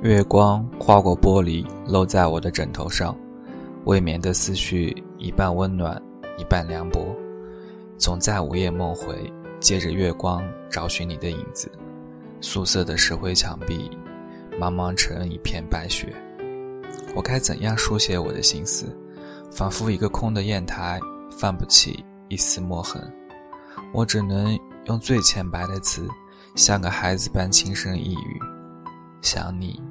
月光划过玻璃，漏在我的枕头上，未眠的思绪一半温暖，一半凉薄，总在午夜梦回，借着月光找寻你的影子。素色的石灰墙壁，茫茫成一片白雪。我该怎样书写我的心思？仿佛一个空的砚台，泛不起一丝墨痕。我只能用最浅白的词，像个孩子般轻声一语：想你。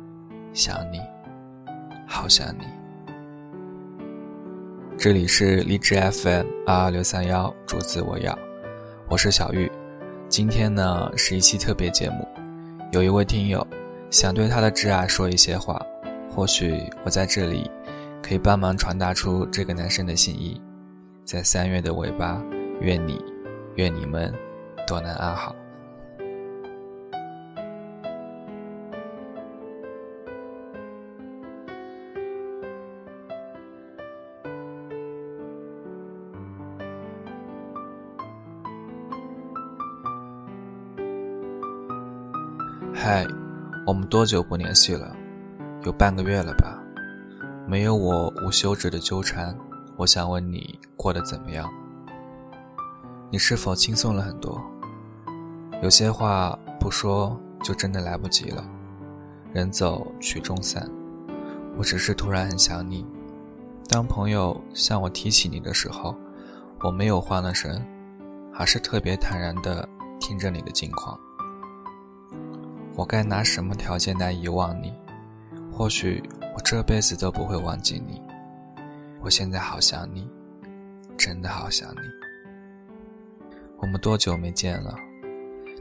想你，好想你。这里是荔枝 FM 二二六三幺，主子我要，我是小玉。今天呢是一期特别节目，有一位听友想对他的挚爱说一些话，或许我在这里可以帮忙传达出这个男生的心意。在三月的尾巴，愿你，愿你们都能安好。嗨，我们多久不联系了？有半个月了吧？没有我无休止的纠缠，我想问你过得怎么样？你是否轻松了很多？有些话不说就真的来不及了。人走曲终散，我只是突然很想你。当朋友向我提起你的时候，我没有慌了神，还是特别坦然地听着你的近况。我该拿什么条件来遗忘你？或许我这辈子都不会忘记你。我现在好想你，真的好想你。我们多久没见了？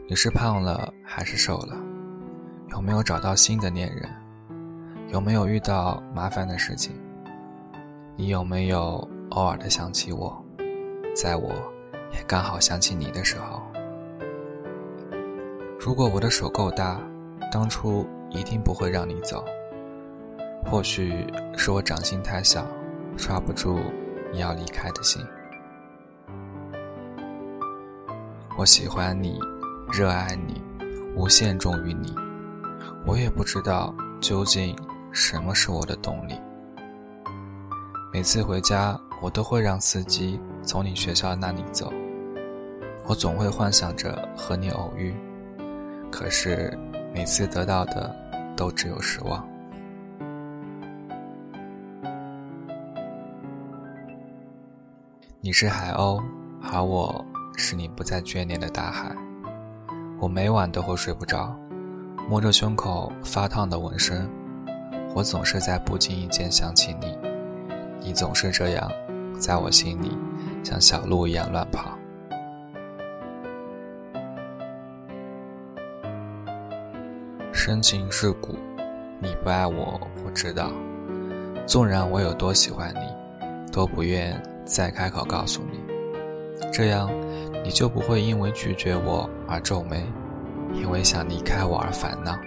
你是胖了还是瘦了？有没有找到新的恋人？有没有遇到麻烦的事情？你有没有偶尔的想起我？在我也刚好想起你的时候。如果我的手够大，当初一定不会让你走。或许是我掌心太小，抓不住你要离开的心。我喜欢你，热爱你，无限忠于你。我也不知道究竟什么是我的动力。每次回家，我都会让司机从你学校那里走。我总会幻想着和你偶遇。可是，每次得到的都只有失望。你是海鸥，而我是你不再眷恋的大海。我每晚都会睡不着，摸着胸口发烫的纹身。我总是在不经意间想起你，你总是这样，在我心里像小鹿一样乱跑。深情世故，你不爱我，我知道。纵然我有多喜欢你，都不愿再开口告诉你。这样，你就不会因为拒绝我而皱眉，因为想离开我而烦恼。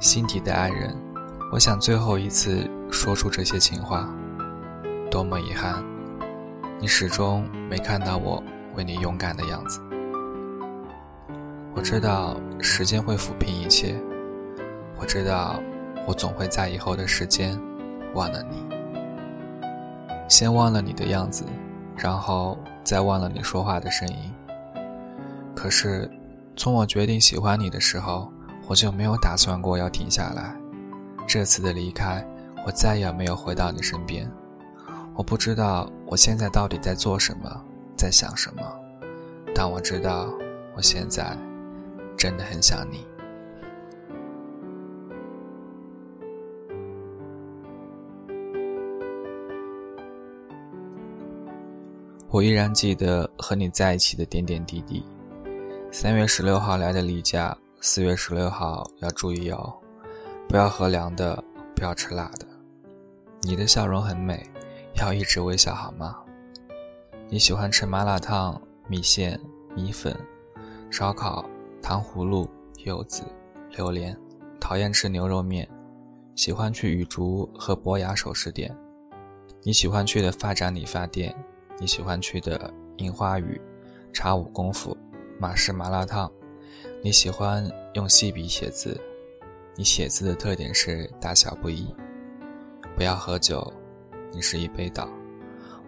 心底的爱人，我想最后一次说出这些情话。多么遗憾，你始终没看到我为你勇敢的样子。我知道时间会抚平一切，我知道我总会在以后的时间忘了你，先忘了你的样子，然后再忘了你说话的声音。可是，从我决定喜欢你的时候，我就没有打算过要停下来。这次的离开，我再也没有回到你身边。我不知道我现在到底在做什么，在想什么，但我知道我现在。真的很想你。我依然记得和你在一起的点点滴滴。三月十六号来的例假，四月十六号要注意哦，不要喝凉的，不要吃辣的。你的笑容很美，要一直微笑好吗？你喜欢吃麻辣烫、米线、米粉、烧烤。糖葫芦、柚子、榴莲，讨厌吃牛肉面，喜欢去雨竹和博雅首饰店。你喜欢去的发展理发店，你喜欢去的樱花雨、茶舞功夫、马氏麻辣烫。你喜欢用细笔写字，你写字的特点是大小不一。不要喝酒，你是一杯倒。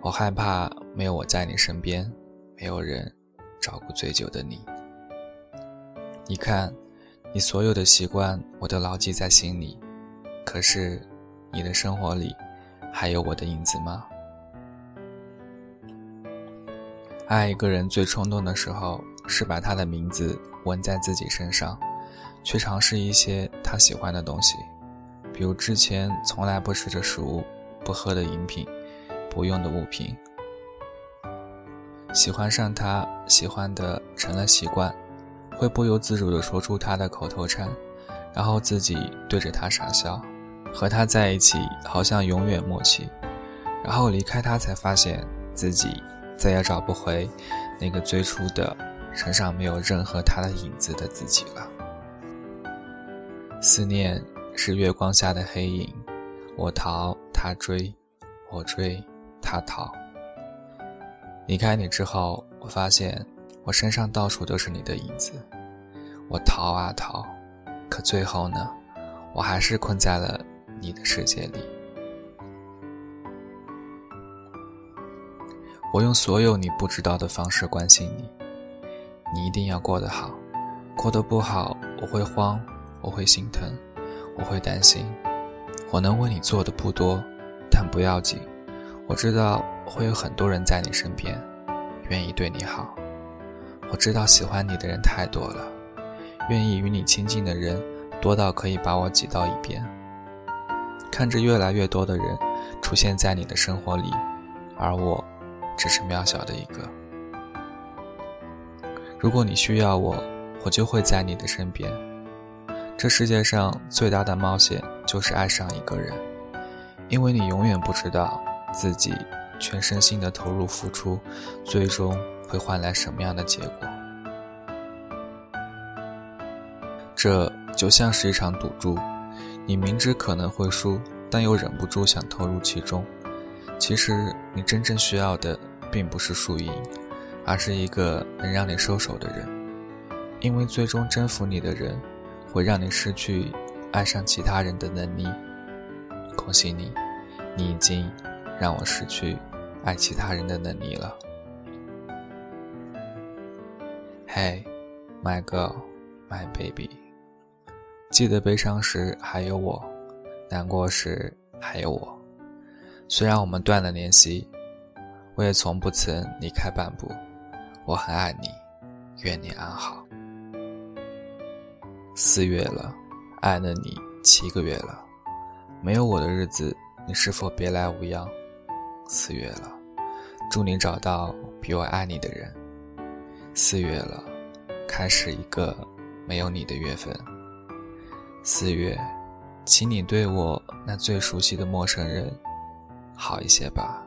我害怕没有我在你身边，没有人照顾醉酒的你。你看，你所有的习惯我都牢记在心里，可是你的生活里还有我的影子吗？爱一个人最冲动的时候，是把他的名字纹在自己身上，去尝试一些他喜欢的东西。比如之前从来不吃的食物，不喝的饮品，不用的物品。喜欢上他，喜欢的成了习惯，会不由自主地说出他的口头禅，然后自己对着他傻笑，和他在一起好像永远默契，然后离开他才发现自己再也找不回那个最初的身上没有任何他的影子的自己了。思念。是月光下的黑影，我逃，他追，我追，他逃。离开你之后，我发现我身上到处都是你的影子。我逃啊逃，可最后呢，我还是困在了你的世界里。我用所有你不知道的方式关心你，你一定要过得好，过得不好，我会慌，我会心疼。我会担心，我能为你做的不多，但不要紧。我知道会有很多人在你身边，愿意对你好。我知道喜欢你的人太多了，愿意与你亲近的人多到可以把我挤到一边。看着越来越多的人出现在你的生活里，而我只是渺小的一个。如果你需要我，我就会在你的身边。这世界上最大的冒险就是爱上一个人，因为你永远不知道自己全身心的投入付出，最终会换来什么样的结果。这就像是一场赌注，你明知可能会输，但又忍不住想投入其中。其实你真正需要的并不是输赢，而是一个能让你收手的人，因为最终征服你的人。会让你失去爱上其他人的能力。恭喜你，你已经让我失去爱其他人的能力了。Hey, my girl, my baby。记得悲伤时还有我，难过时还有我。虽然我们断了联系，我也从不曾离开半步。我很爱你，愿你安好。四月了，爱了你七个月了，没有我的日子，你是否别来无恙？四月了，祝你找到比我爱你的人。四月了，开始一个没有你的月份。四月，请你对我那最熟悉的陌生人好一些吧。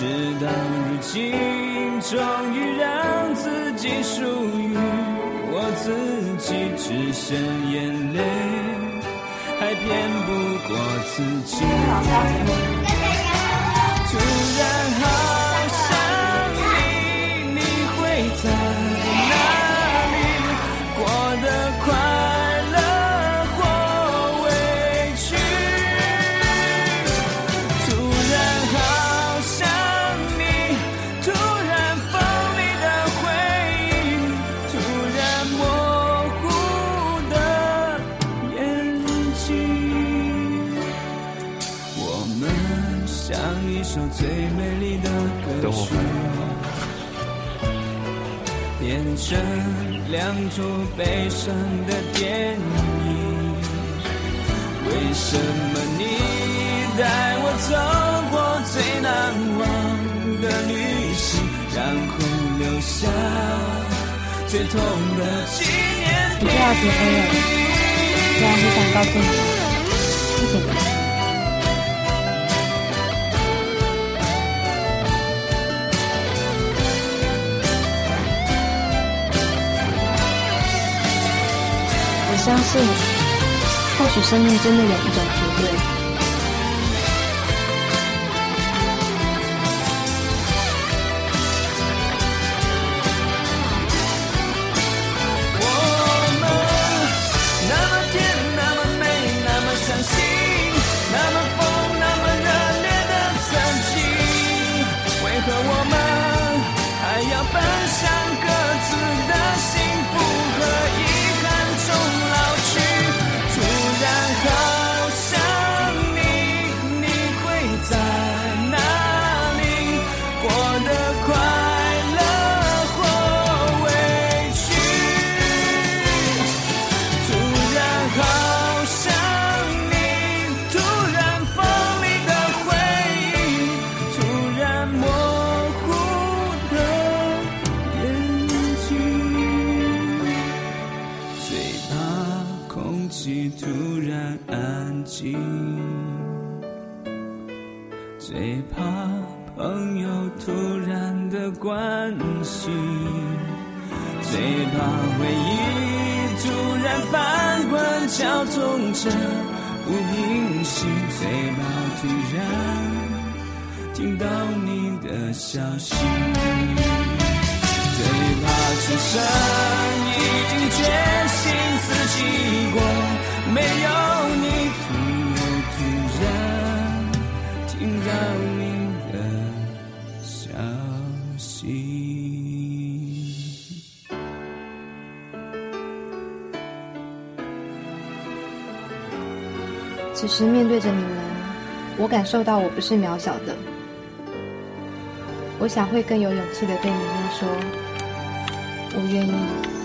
事到如今，终于让自己属于我自己，只剩眼泪，还骗不过自己。突然好想你，你会在最美丽的等我回来。变成两出悲伤的电影，为什么你带我走过最难忘的旅行，然后留下最痛的纪念你就要结婚了，虽然很想告诉你，谢谢相信，或许生命真的有一种突然安静最怕朋友突然的关心，最怕回忆突然翻滚绞痛着不平息，最怕突然听到你的消息，最怕此生已经决心自己过，没有你。突然听到你的消息其实面对着你们，我感受到我不是渺小的。我想会更有勇气的对你们说，我愿意。